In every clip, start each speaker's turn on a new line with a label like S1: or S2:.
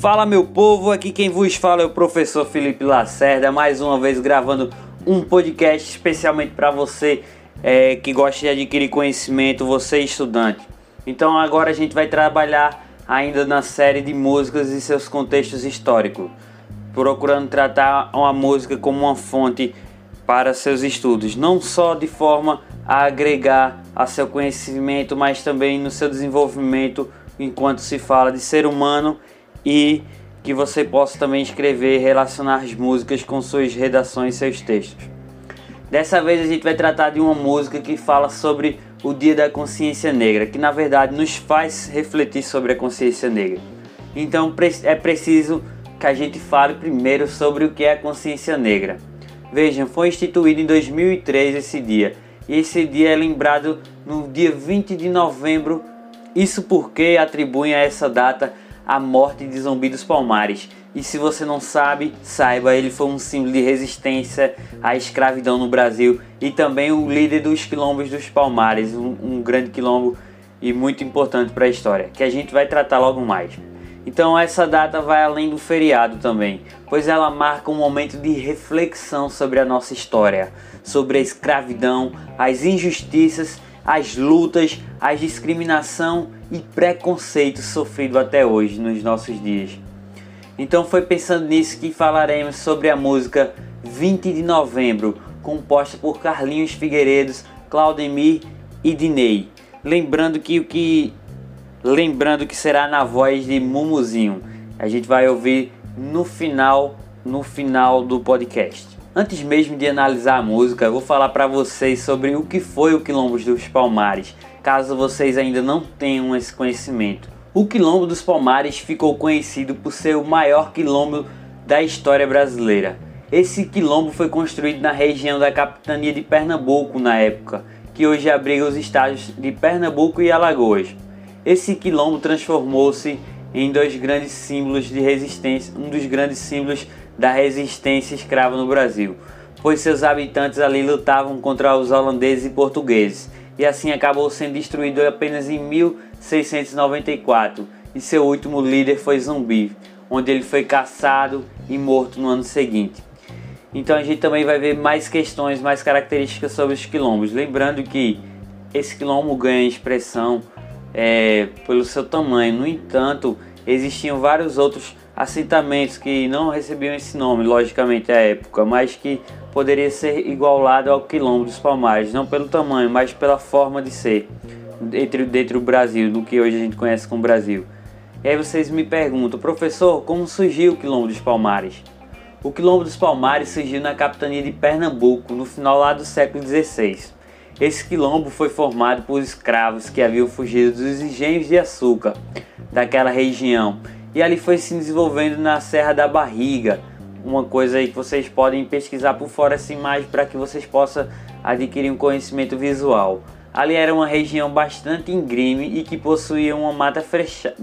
S1: Fala meu povo, aqui quem vos fala é o professor Felipe Lacerda, mais uma vez gravando um podcast especialmente para você é, que gosta de adquirir conhecimento, você estudante. Então agora a gente vai trabalhar ainda na série de músicas e seus contextos históricos, procurando tratar uma música como uma fonte para seus estudos, não só de forma a agregar a seu conhecimento, mas também no seu desenvolvimento enquanto se fala de ser humano e que você possa também escrever e relacionar as músicas com suas redações e seus textos. Dessa vez a gente vai tratar de uma música que fala sobre o Dia da Consciência Negra, que na verdade nos faz refletir sobre a consciência negra. Então é preciso que a gente fale primeiro sobre o que é a consciência negra. Vejam, foi instituído em 2003 esse dia, e esse dia é lembrado no dia 20 de novembro. Isso porque atribuem a essa data a morte de Zumbi dos Palmares. E se você não sabe, saiba, ele foi um símbolo de resistência à escravidão no Brasil e também o líder dos quilombos dos Palmares, um, um grande quilombo e muito importante para a história, que a gente vai tratar logo mais. Então essa data vai além do feriado também, pois ela marca um momento de reflexão sobre a nossa história, sobre a escravidão, as injustiças as lutas, a discriminação e preconceito sofrido até hoje nos nossos dias. Então foi pensando nisso que falaremos sobre a música 20 de Novembro, composta por Carlinhos Figueiredos, Claudemir e Dinei. Lembrando que o que lembrando que será na voz de Mumuzinho. A gente vai ouvir no final no final do podcast. Antes mesmo de analisar a música, eu vou falar para vocês sobre o que foi o Quilombo dos Palmares, caso vocês ainda não tenham esse conhecimento. O Quilombo dos Palmares ficou conhecido por ser o maior quilombo da história brasileira. Esse quilombo foi construído na região da capitania de Pernambuco na época, que hoje abriga os estados de Pernambuco e Alagoas. Esse quilombo transformou-se em dois grandes símbolos de resistência, um dos grandes símbolos da resistência escrava no Brasil, pois seus habitantes ali lutavam contra os holandeses e portugueses, e assim acabou sendo destruído apenas em 1694, e seu último líder foi Zumbi, onde ele foi caçado e morto no ano seguinte. Então a gente também vai ver mais questões, mais características sobre os quilombos, lembrando que esse quilombo ganha expressão é, pelo seu tamanho, no entanto, existiam vários outros assentamentos que não recebiam esse nome, logicamente, à época, mas que poderia ser igualado ao quilombo dos Palmares, não pelo tamanho, mas pela forma de ser dentro, dentro do Brasil, do que hoje a gente conhece como Brasil. E aí vocês me perguntam, professor, como surgiu o quilombo dos Palmares? O quilombo dos Palmares surgiu na capitania de Pernambuco, no final lá do século XVI. Esse quilombo foi formado por escravos que haviam fugido dos engenhos de açúcar daquela região e ali foi se desenvolvendo na Serra da Barriga. Uma coisa aí que vocês podem pesquisar por fora essa imagem para que vocês possam adquirir um conhecimento visual. Ali era uma região bastante íngreme e que possuía uma mata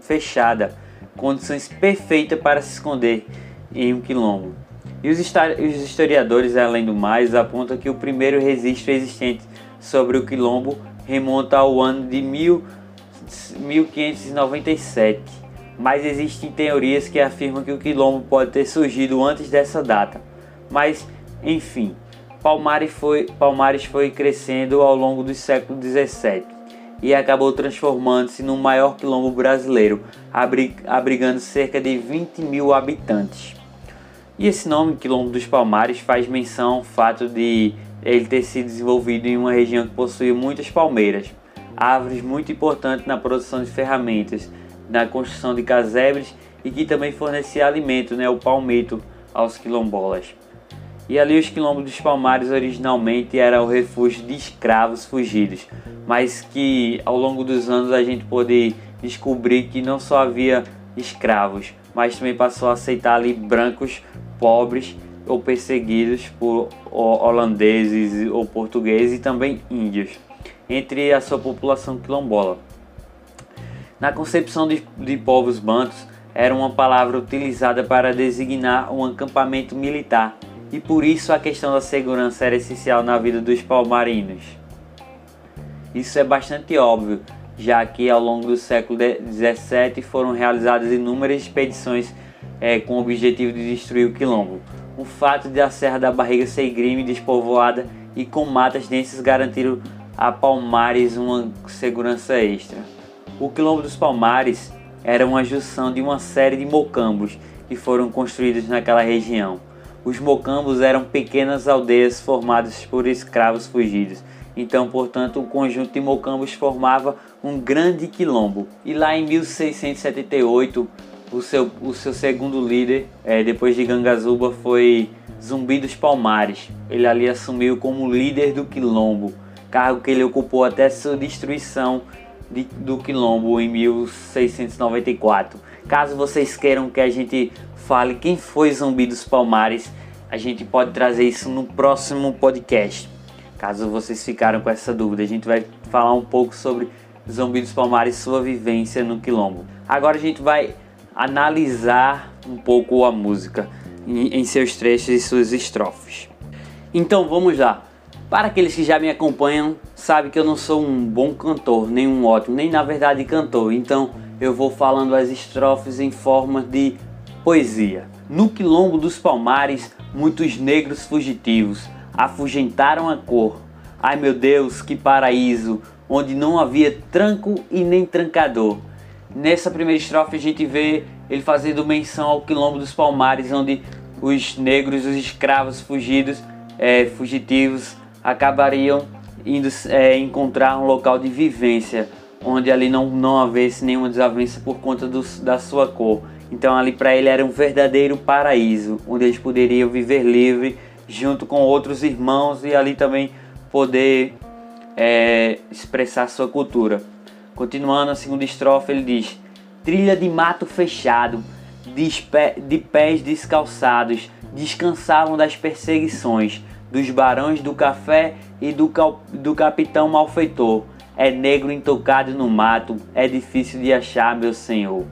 S1: fechada, condições perfeitas para se esconder em um quilombo. E os historiadores, além do mais, apontam que o primeiro registro existente sobre o quilombo remonta ao ano de 1597 mas existem teorias que afirmam que o quilombo pode ter surgido antes dessa data. Mas, enfim, Palmares foi, Palmares foi crescendo ao longo do século XVII e acabou transformando-se no maior quilombo brasileiro, abrigando cerca de 20 mil habitantes. E esse nome, Quilombo dos Palmares, faz menção ao fato de ele ter sido desenvolvido em uma região que possuía muitas palmeiras, árvores muito importantes na produção de ferramentas, na construção de casebres e que também fornecia alimento, né, o palmito, aos quilombolas. E ali os quilombos dos Palmares originalmente era o refúgio de escravos fugidos, mas que ao longo dos anos a gente pôde descobrir que não só havia escravos, mas também passou a aceitar ali brancos pobres ou perseguidos por holandeses ou portugueses e também índios, entre a sua população quilombola. Na concepção de, de povos bantos, era uma palavra utilizada para designar um acampamento militar, e por isso a questão da segurança era essencial na vida dos palmarinos. Isso é bastante óbvio, já que ao longo do século XVII foram realizadas inúmeras expedições é, com o objetivo de destruir o quilombo. O fato de a Serra da Barriga ser grime despovoada e com matas densas garantiram a Palmares uma segurança extra. O quilombo dos Palmares era uma junção de uma série de mocambos que foram construídos naquela região. Os mocambos eram pequenas aldeias formadas por escravos fugidos. Então, portanto, o conjunto de mocambos formava um grande quilombo. E lá em 1678, o seu, o seu segundo líder, é, depois de Gangazuba, foi Zumbi dos Palmares. Ele ali assumiu como líder do quilombo, cargo que ele ocupou até sua destruição de, do quilombo em 1694. Caso vocês queiram que a gente fale quem foi Zumbi dos Palmares, a gente pode trazer isso no próximo podcast. Caso vocês ficaram com essa dúvida, a gente vai falar um pouco sobre Zumbi dos Palmares sua vivência no quilombo. Agora a gente vai analisar um pouco a música em seus trechos e suas estrofes. Então vamos lá. Para aqueles que já me acompanham, sabe que eu não sou um bom cantor, nem um ótimo, nem na verdade cantor. Então eu vou falando as estrofes em forma de poesia. No quilombo dos palmares, muitos negros fugitivos afugentaram a cor. Ai meu Deus, que paraíso, onde não havia tranco e nem trancador. Nessa primeira estrofe a gente vê ele fazendo menção ao quilombo dos palmares, onde os negros, os escravos fugidos, é, fugitivos, acabariam indo é, encontrar um local de vivência, onde ali não, não havesse nenhuma desavença por conta do, da sua cor. Então ali para ele era um verdadeiro paraíso, onde eles poderiam viver livre junto com outros irmãos e ali também poder é, expressar sua cultura. Continuando a segunda estrofe, ele diz: Trilha de mato fechado, de pés descalçados, descansavam das perseguições dos barões do café e do, do capitão malfeitor. É negro intocado no mato, é difícil de achar, meu senhor.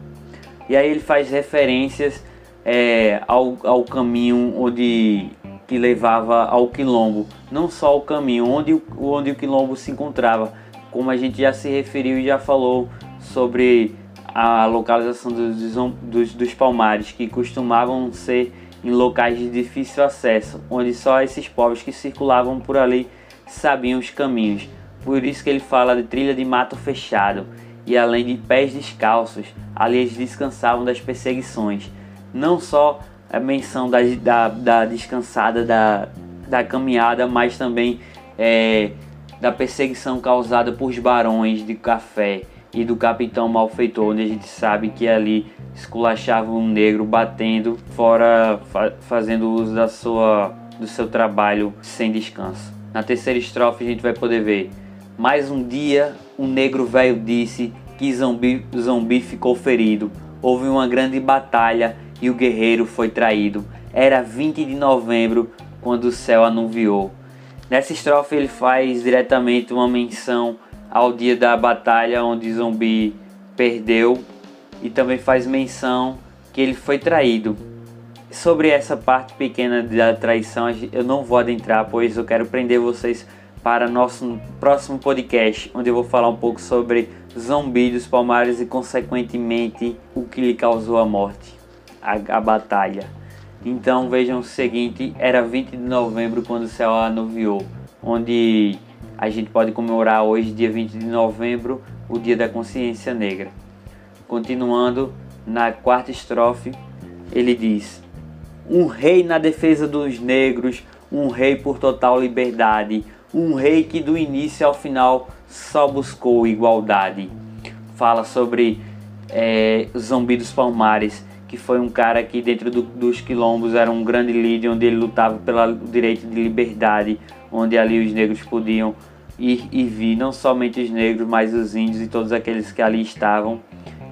S1: E aí ele faz referências é, ao, ao caminho onde que levava ao quilombo, não só o caminho onde, onde o quilombo se encontrava, como a gente já se referiu e já falou sobre a localização dos, dos, dos palmares, que costumavam ser em locais de difícil acesso, onde só esses povos que circulavam por ali sabiam os caminhos. Por isso que ele fala de trilha de mato fechado, e além de pés descalços, ali eles descansavam das perseguições. Não só a menção da, da, da descansada da, da caminhada, mas também é, da perseguição causada por barões de café e do capitão malfeitor, onde a gente sabe que ali esculachava um negro batendo fora, fa fazendo uso da sua, do seu trabalho sem descanso. Na terceira estrofe a gente vai poder ver mais um dia um negro velho disse que zumbi, zumbi ficou ferido. Houve uma grande batalha e o guerreiro foi traído. Era 20 de novembro quando o céu anuviou. Nessa estrofe ele faz diretamente uma menção ao dia da batalha onde Zumbi perdeu e também faz menção que ele foi traído. Sobre essa parte pequena da traição eu não vou adentrar, pois eu quero prender vocês para nosso próximo podcast, onde eu vou falar um pouco sobre Zumbi dos Palmares e consequentemente o que lhe causou a morte, a, a batalha. Então vejam o seguinte, era 20 de novembro quando o céu anuviou, onde a gente pode comemorar hoje, dia 20 de novembro, o Dia da Consciência Negra. Continuando na quarta estrofe, ele diz: Um rei na defesa dos negros, um rei por total liberdade, um rei que do início ao final só buscou igualdade. Fala sobre é, Zumbi dos Palmares, que foi um cara que dentro do, dos quilombos era um grande líder, onde ele lutava pelo direito de liberdade, onde ali os negros podiam ir e vir, não somente os negros, mas os índios e todos aqueles que ali estavam.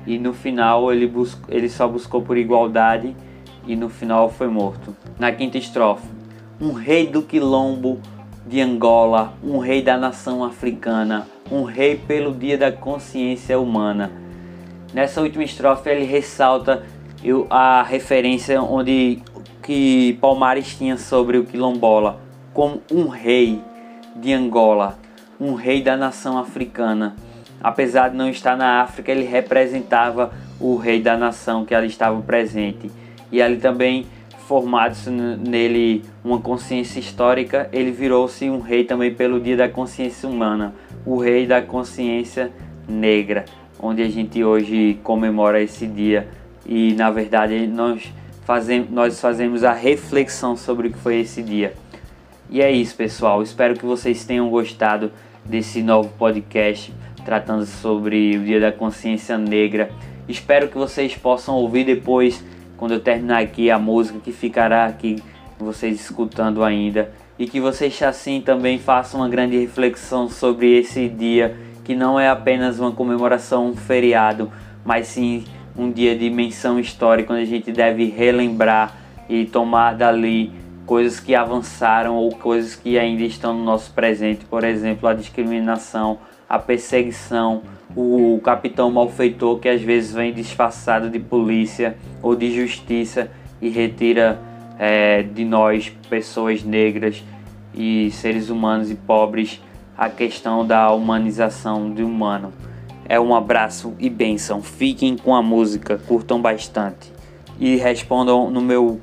S1: E no final ele, ele só buscou por igualdade e no final foi morto. Na quinta estrofe, um rei do quilombo de Angola, um rei da nação africana, um rei pelo dia da consciência humana. Nessa última estrofe ele ressalta a referência onde que Palmares tinha sobre o quilombola como um rei de Angola, um rei da nação africana. apesar de não estar na África, ele representava o rei da nação que ali estava presente. E ali também formado-se nele uma consciência histórica, ele virou-se um rei também pelo Dia da Consciência Humana, o rei da consciência negra, onde a gente hoje comemora esse dia e na verdade nós fazemos, nós fazemos a reflexão sobre o que foi esse dia. E é isso, pessoal. Espero que vocês tenham gostado desse novo podcast tratando sobre o Dia da Consciência Negra. Espero que vocês possam ouvir depois quando eu terminar aqui a música que ficará aqui vocês escutando ainda e que vocês assim também façam uma grande reflexão sobre esse dia que não é apenas uma comemoração, um feriado, mas sim um dia de menção histórica onde a gente deve relembrar e tomar dali coisas que avançaram ou coisas que ainda estão no nosso presente, por exemplo, a discriminação, a perseguição, o capitão malfeitor que às vezes vem disfarçado de polícia ou de justiça e retira é, de nós, pessoas negras e seres humanos e pobres, a questão da humanização do humano. É um abraço e benção. Fiquem com a música, curtam bastante e respondam no meu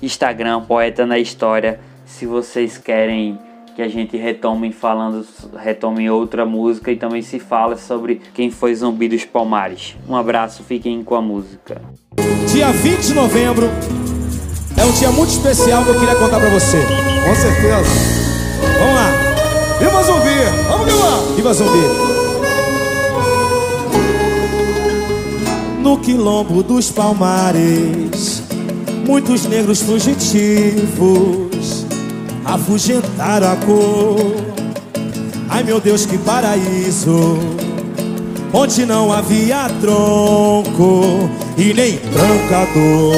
S1: Instagram, Poeta na História, se vocês querem que a gente retome falando, retome outra música e também se fala sobre quem foi Zumbi dos Palmares. Um abraço, fiquem com a música.
S2: Dia 20 de novembro é um dia muito especial que eu queria contar pra você.
S3: Com certeza.
S2: Vamos lá.
S3: Viva Zumbi! Vamos que vamos!
S2: Viva Zumbi! No quilombo dos Palmares, muitos negros fugitivos afugentar a cor. Ai meu Deus, que paraíso! Onde não havia tronco e nem trancador.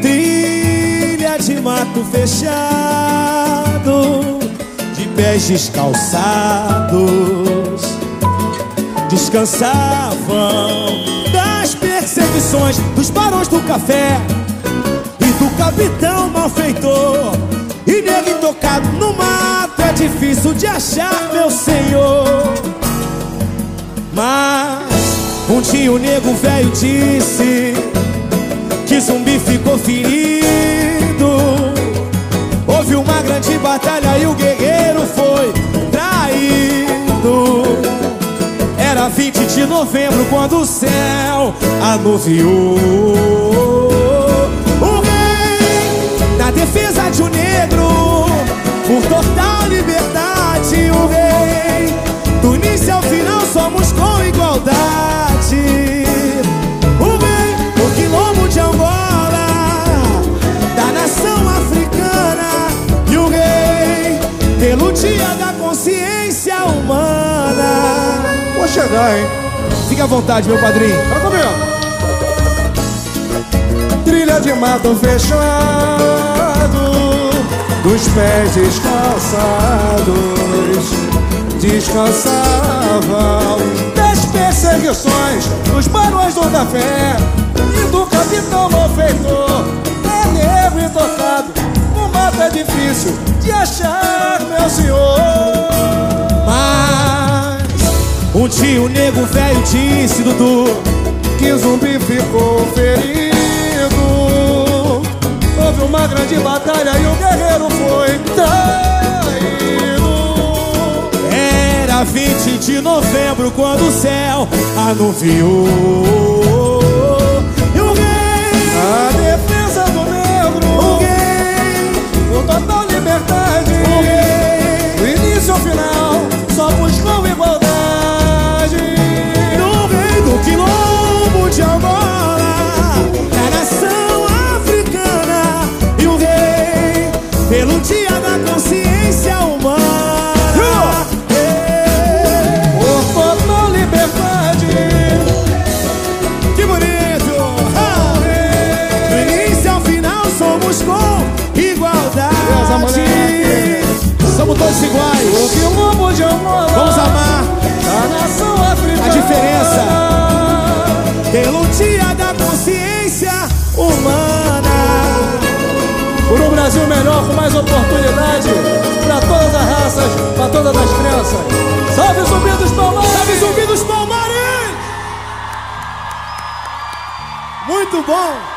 S2: Trilha de mato fechado, de pés descalçados, descansavam das perseguições dos barões do café do capitão malfeitor. E nele tocado no mato é difícil de achar, meu senhor. Mas um dia o nego velho disse Que zumbi ficou ferido. Houve uma grande batalha e o guerreiro 20 de novembro quando o céu anuviou defesa de um negro, por total liberdade, o rei. Do início ao final somos com igualdade.
S3: Chegar, hein?
S2: Fique à vontade, meu padrinho.
S3: Tá comigo. Trilha de mato fechado dos pés descalçados descansavam das perseguições dos barões do café e do capitão malfeitor é negro e tocado no mato é difícil de achar meu senhor
S2: mas um dia o nego velho disse Dudu
S3: que o zumbi ficou ferido Houve uma grande batalha e o guerreiro foi traído.
S2: Era 20 de novembro quando o céu anuviou. E o rei,
S3: a defesa do negro,
S2: o rei,
S3: com total liberdade,
S2: o rei, somos iguais.
S3: De amor.
S2: Vamos amar.
S3: Tá a nação africana.
S2: A diferença. Pelo dia da consciência humana.
S3: Por um Brasil melhor, com mais oportunidade. para todas as raças, para todas as crenças. Salve o zumbi dos palmares! Salve zumbi dos palmares!
S2: Muito bom!